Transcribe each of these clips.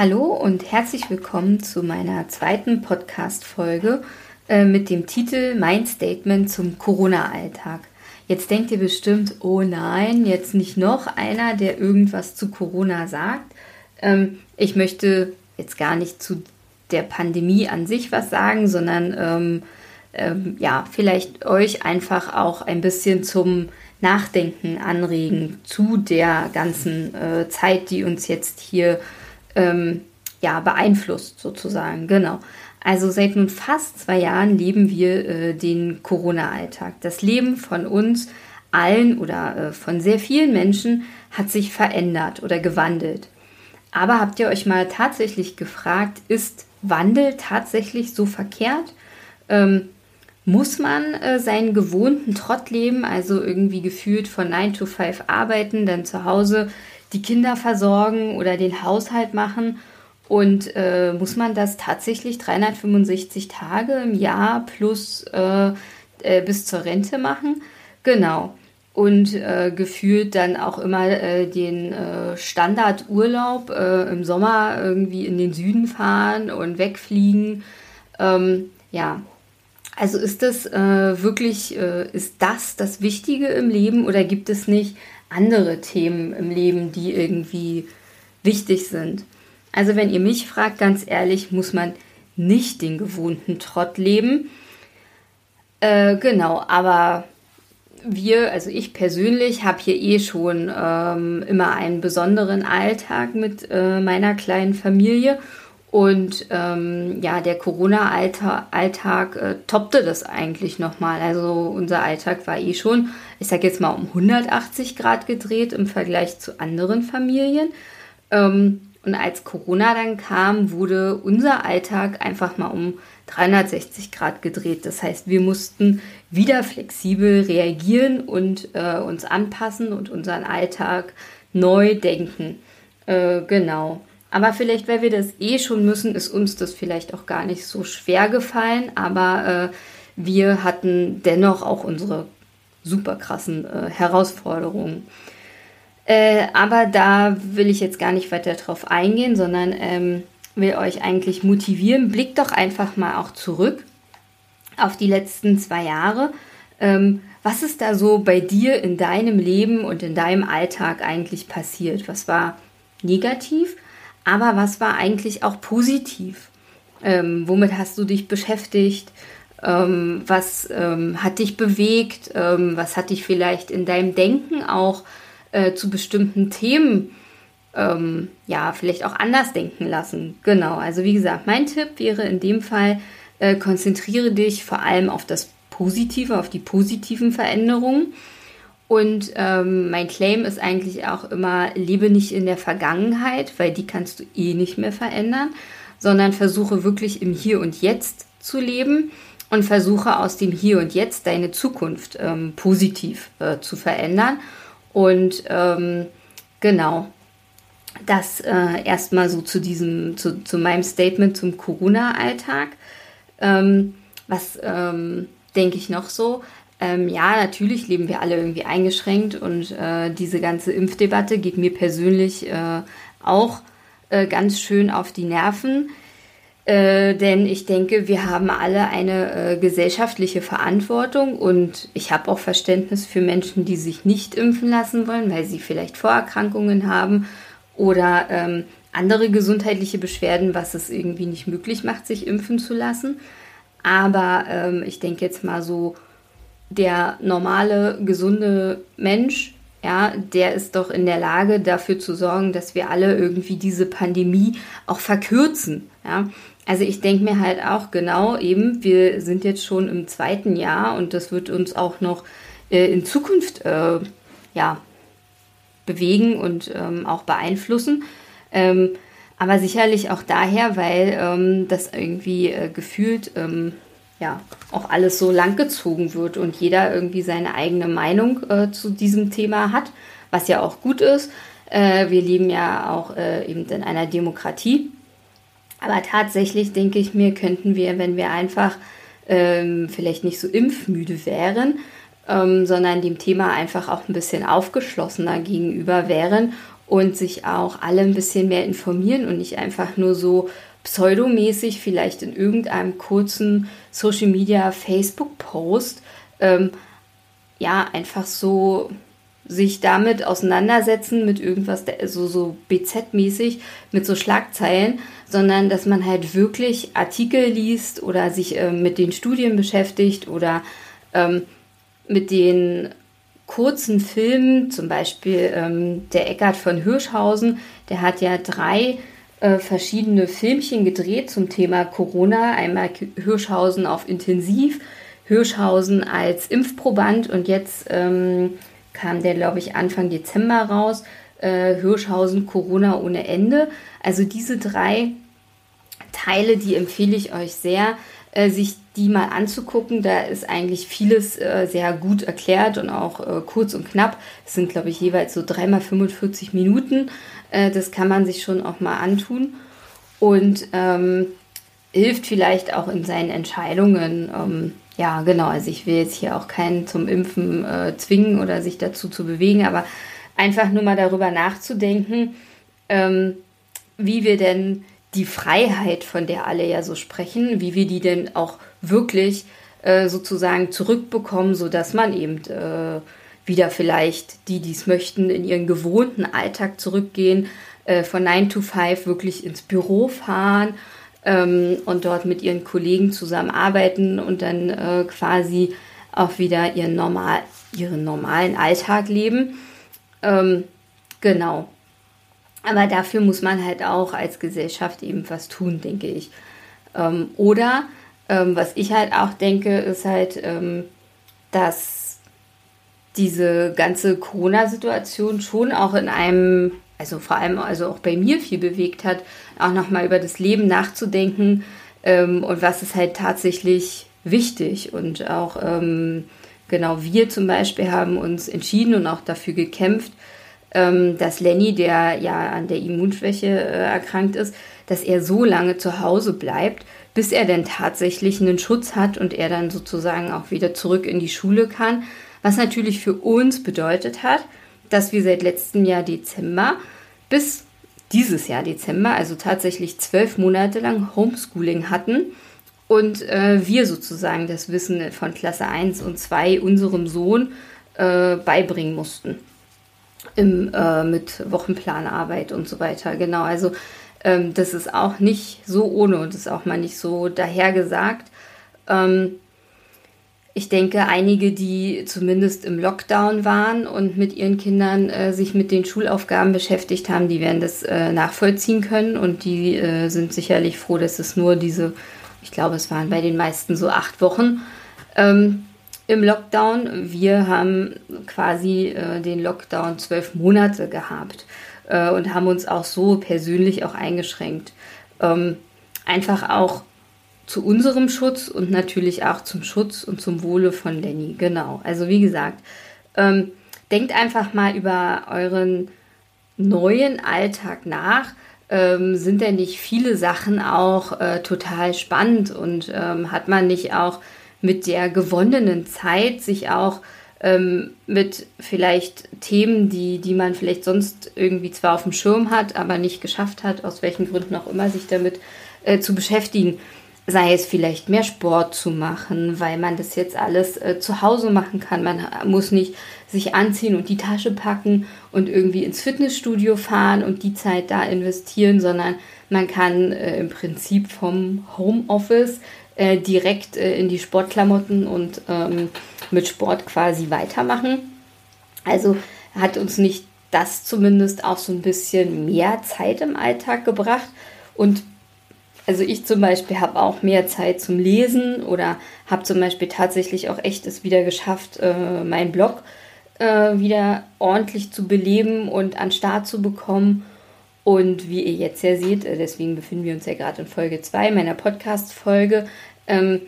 Hallo und herzlich willkommen zu meiner zweiten Podcast-Folge äh, mit dem Titel Mein Statement zum Corona-Alltag. Jetzt denkt ihr bestimmt, oh nein, jetzt nicht noch einer, der irgendwas zu Corona sagt. Ähm, ich möchte jetzt gar nicht zu der Pandemie an sich was sagen, sondern ähm, ähm, ja, vielleicht euch einfach auch ein bisschen zum Nachdenken anregen zu der ganzen äh, Zeit, die uns jetzt hier ähm, ja, beeinflusst sozusagen. Genau. Also seit nun fast zwei Jahren leben wir äh, den Corona-Alltag. Das Leben von uns allen oder äh, von sehr vielen Menschen hat sich verändert oder gewandelt. Aber habt ihr euch mal tatsächlich gefragt, ist Wandel tatsächlich so verkehrt? Ähm, muss man äh, seinen gewohnten Trott leben, also irgendwie gefühlt von 9 to 5 arbeiten, dann zu Hause die Kinder versorgen oder den Haushalt machen? Und äh, muss man das tatsächlich 365 Tage im Jahr plus äh, äh, bis zur Rente machen? Genau. Und äh, gefühlt dann auch immer äh, den äh, Standardurlaub im Sommer irgendwie in den Süden fahren und wegfliegen. Ähm, ja, also ist das wirklich, ist das das Wichtige im Leben oder gibt es nicht andere Themen im Leben, die irgendwie wichtig sind. Also wenn ihr mich fragt, ganz ehrlich, muss man nicht den gewohnten Trott leben. Äh, genau, aber wir, also ich persönlich, habe hier eh schon ähm, immer einen besonderen Alltag mit äh, meiner kleinen Familie und ähm, ja, der Corona-Alltag äh, toppte das eigentlich nochmal. Also unser Alltag war eh schon, ich sage jetzt mal, um 180 Grad gedreht im Vergleich zu anderen Familien. Ähm, und als Corona dann kam, wurde unser Alltag einfach mal um 360 Grad gedreht. Das heißt, wir mussten wieder flexibel reagieren und äh, uns anpassen und unseren Alltag neu denken. Äh, genau. Aber vielleicht, weil wir das eh schon müssen, ist uns das vielleicht auch gar nicht so schwer gefallen. Aber äh, wir hatten dennoch auch unsere super krassen äh, Herausforderungen. Äh, aber da will ich jetzt gar nicht weiter drauf eingehen, sondern ähm, will euch eigentlich motivieren. Blickt doch einfach mal auch zurück auf die letzten zwei Jahre. Ähm, was ist da so bei dir in deinem Leben und in deinem Alltag eigentlich passiert? Was war negativ? Aber was war eigentlich auch positiv? Ähm, womit hast du dich beschäftigt? Ähm, was ähm, hat dich bewegt? Ähm, was hat dich vielleicht in deinem Denken auch äh, zu bestimmten Themen ähm, ja vielleicht auch anders denken lassen? Genau. Also wie gesagt, mein Tipp wäre in dem Fall äh, konzentriere dich vor allem auf das Positive, auf die positiven Veränderungen und ähm, mein Claim ist eigentlich auch immer, lebe nicht in der Vergangenheit, weil die kannst du eh nicht mehr verändern, sondern versuche wirklich im Hier und Jetzt zu leben und versuche aus dem Hier und Jetzt deine Zukunft ähm, positiv äh, zu verändern. Und ähm, genau, das äh, erstmal so zu diesem, zu, zu meinem Statement zum Corona-Alltag. Ähm, was ähm, denke ich noch so? Ähm, ja, natürlich leben wir alle irgendwie eingeschränkt und äh, diese ganze Impfdebatte geht mir persönlich äh, auch äh, ganz schön auf die Nerven. Äh, denn ich denke, wir haben alle eine äh, gesellschaftliche Verantwortung und ich habe auch Verständnis für Menschen, die sich nicht impfen lassen wollen, weil sie vielleicht Vorerkrankungen haben oder ähm, andere gesundheitliche Beschwerden, was es irgendwie nicht möglich macht, sich impfen zu lassen. Aber ähm, ich denke jetzt mal so der normale, gesunde Mensch, ja, der ist doch in der Lage, dafür zu sorgen, dass wir alle irgendwie diese Pandemie auch verkürzen. Ja. Also ich denke mir halt auch genau eben, wir sind jetzt schon im zweiten Jahr und das wird uns auch noch äh, in Zukunft äh, ja, bewegen und ähm, auch beeinflussen. Ähm, aber sicherlich auch daher, weil ähm, das irgendwie äh, gefühlt ähm, ja auch alles so langgezogen wird und jeder irgendwie seine eigene Meinung äh, zu diesem Thema hat, was ja auch gut ist. Äh, wir leben ja auch äh, eben in einer Demokratie. Aber tatsächlich denke ich mir, könnten wir, wenn wir einfach ähm, vielleicht nicht so impfmüde wären, ähm, sondern dem Thema einfach auch ein bisschen aufgeschlossener gegenüber wären und sich auch alle ein bisschen mehr informieren und nicht einfach nur so pseudomäßig vielleicht in irgendeinem kurzen Social Media Facebook Post ähm, ja einfach so sich damit auseinandersetzen mit irgendwas, so, so BZ-mäßig, mit so Schlagzeilen, sondern dass man halt wirklich Artikel liest oder sich äh, mit den Studien beschäftigt oder ähm, mit den kurzen Filmen, zum Beispiel ähm, der Eckart von Hirschhausen, der hat ja drei äh, verschiedene Filmchen gedreht zum Thema Corona. Einmal Hirschhausen auf Intensiv, Hirschhausen als Impfproband und jetzt ähm, kam der, glaube ich, Anfang Dezember raus. Äh, Hirschhausen Corona ohne Ende. Also diese drei Teile, die empfehle ich euch sehr, äh, sich die mal anzugucken. Da ist eigentlich vieles äh, sehr gut erklärt und auch äh, kurz und knapp. Es sind, glaube ich, jeweils so dreimal 45 Minuten. Äh, das kann man sich schon auch mal antun. Und ähm, hilft vielleicht auch in seinen Entscheidungen. Ähm, ja, genau. Also ich will jetzt hier auch keinen zum Impfen äh, zwingen oder sich dazu zu bewegen, aber einfach nur mal darüber nachzudenken, ähm, wie wir denn die Freiheit, von der alle ja so sprechen, wie wir die denn auch wirklich äh, sozusagen zurückbekommen, sodass man eben äh, wieder vielleicht die, die es möchten, in ihren gewohnten Alltag zurückgehen, äh, von 9 to 5 wirklich ins Büro fahren ähm, und dort mit ihren Kollegen zusammenarbeiten und dann äh, quasi auch wieder ihren, normal, ihren normalen Alltag leben. Ähm, genau. Aber dafür muss man halt auch als Gesellschaft eben was tun, denke ich. Ähm, oder ähm, was ich halt auch denke, ist halt, ähm, dass diese ganze Corona-Situation schon auch in einem also vor allem also auch bei mir viel bewegt hat, auch nochmal über das Leben nachzudenken ähm, und was ist halt tatsächlich wichtig. Und auch ähm, genau wir zum Beispiel haben uns entschieden und auch dafür gekämpft, dass Lenny, der ja an der Immunschwäche äh, erkrankt ist, dass er so lange zu Hause bleibt, bis er denn tatsächlich einen Schutz hat und er dann sozusagen auch wieder zurück in die Schule kann. Was natürlich für uns bedeutet hat, dass wir seit letztem Jahr Dezember bis dieses Jahr Dezember, also tatsächlich zwölf Monate lang Homeschooling hatten und äh, wir sozusagen das Wissen von Klasse 1 und 2 unserem Sohn äh, beibringen mussten. Im, äh, mit Wochenplanarbeit und so weiter. Genau, also ähm, das ist auch nicht so ohne und ist auch mal nicht so dahergesagt. Ähm, ich denke, einige, die zumindest im Lockdown waren und mit ihren Kindern äh, sich mit den Schulaufgaben beschäftigt haben, die werden das äh, nachvollziehen können und die äh, sind sicherlich froh, dass es nur diese, ich glaube, es waren bei den meisten so acht Wochen ähm, im Lockdown. Wir haben quasi äh, den Lockdown zwölf Monate gehabt äh, und haben uns auch so persönlich auch eingeschränkt. Ähm, einfach auch zu unserem Schutz und natürlich auch zum Schutz und zum Wohle von Lenny. Genau. Also wie gesagt, ähm, denkt einfach mal über euren neuen Alltag nach. Ähm, sind denn nicht viele Sachen auch äh, total spannend und ähm, hat man nicht auch mit der gewonnenen Zeit sich auch ähm, mit vielleicht Themen, die, die man vielleicht sonst irgendwie zwar auf dem Schirm hat, aber nicht geschafft hat, aus welchen Gründen auch immer, sich damit äh, zu beschäftigen sei es vielleicht mehr Sport zu machen, weil man das jetzt alles äh, zu Hause machen kann. Man muss nicht sich anziehen und die Tasche packen und irgendwie ins Fitnessstudio fahren und die Zeit da investieren, sondern man kann äh, im Prinzip vom Homeoffice äh, direkt äh, in die Sportklamotten und ähm, mit Sport quasi weitermachen. Also hat uns nicht das zumindest auch so ein bisschen mehr Zeit im Alltag gebracht und also ich zum Beispiel habe auch mehr Zeit zum Lesen oder habe zum Beispiel tatsächlich auch echt es wieder geschafft, äh, meinen Blog äh, wieder ordentlich zu beleben und an Start zu bekommen. Und wie ihr jetzt ja seht, äh, deswegen befinden wir uns ja gerade in Folge 2 meiner Podcast-Folge, ähm,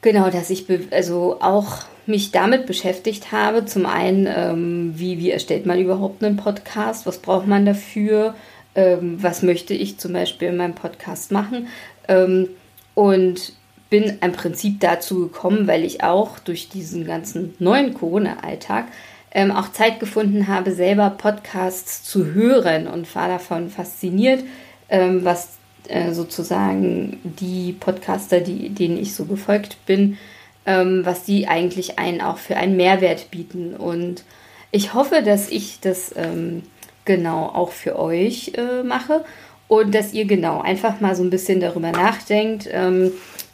genau, dass ich also auch mich damit beschäftigt habe. Zum einen, ähm, wie, wie erstellt man überhaupt einen Podcast? Was braucht man dafür? ähm, was möchte ich zum Beispiel in meinem Podcast machen. Ähm, und bin im Prinzip dazu gekommen, weil ich auch durch diesen ganzen neuen Corona-Alltag ähm, auch Zeit gefunden habe, selber Podcasts zu hören und war davon fasziniert, ähm, was äh, sozusagen die Podcaster, die, denen ich so gefolgt bin, ähm, was die eigentlich einen auch für einen Mehrwert bieten. Und ich hoffe, dass ich das ähm, genau auch für euch äh, mache und dass ihr genau einfach mal so ein bisschen darüber nachdenkt, ähm,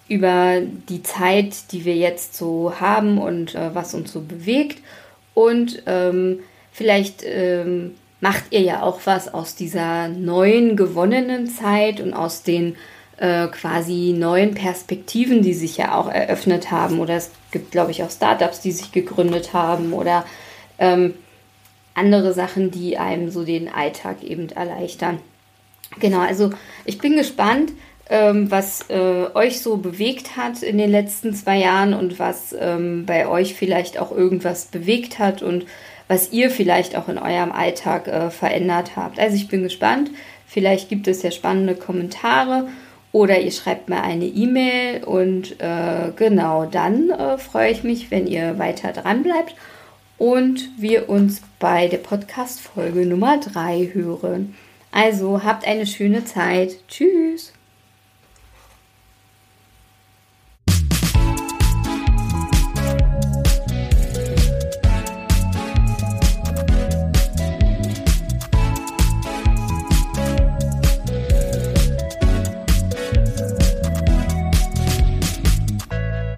über die Zeit, die wir jetzt so haben und äh, was uns so bewegt. Und ähm, vielleicht ähm, macht ihr ja auch was aus dieser neuen gewonnenen Zeit und aus den äh, quasi neuen Perspektiven, die sich ja auch eröffnet haben. Oder es gibt, glaube ich, auch Startups, die sich gegründet haben oder ähm, andere Sachen, die einem so den Alltag eben erleichtern. Genau, also ich bin gespannt, ähm, was äh, euch so bewegt hat in den letzten zwei Jahren und was ähm, bei euch vielleicht auch irgendwas bewegt hat und was ihr vielleicht auch in eurem Alltag äh, verändert habt. Also ich bin gespannt. Vielleicht gibt es ja spannende Kommentare oder ihr schreibt mir eine E-Mail und äh, genau dann äh, freue ich mich, wenn ihr weiter dran bleibt und wir uns bei der Podcast-Folge Nummer 3 hören. Also habt eine schöne Zeit. Tschüss.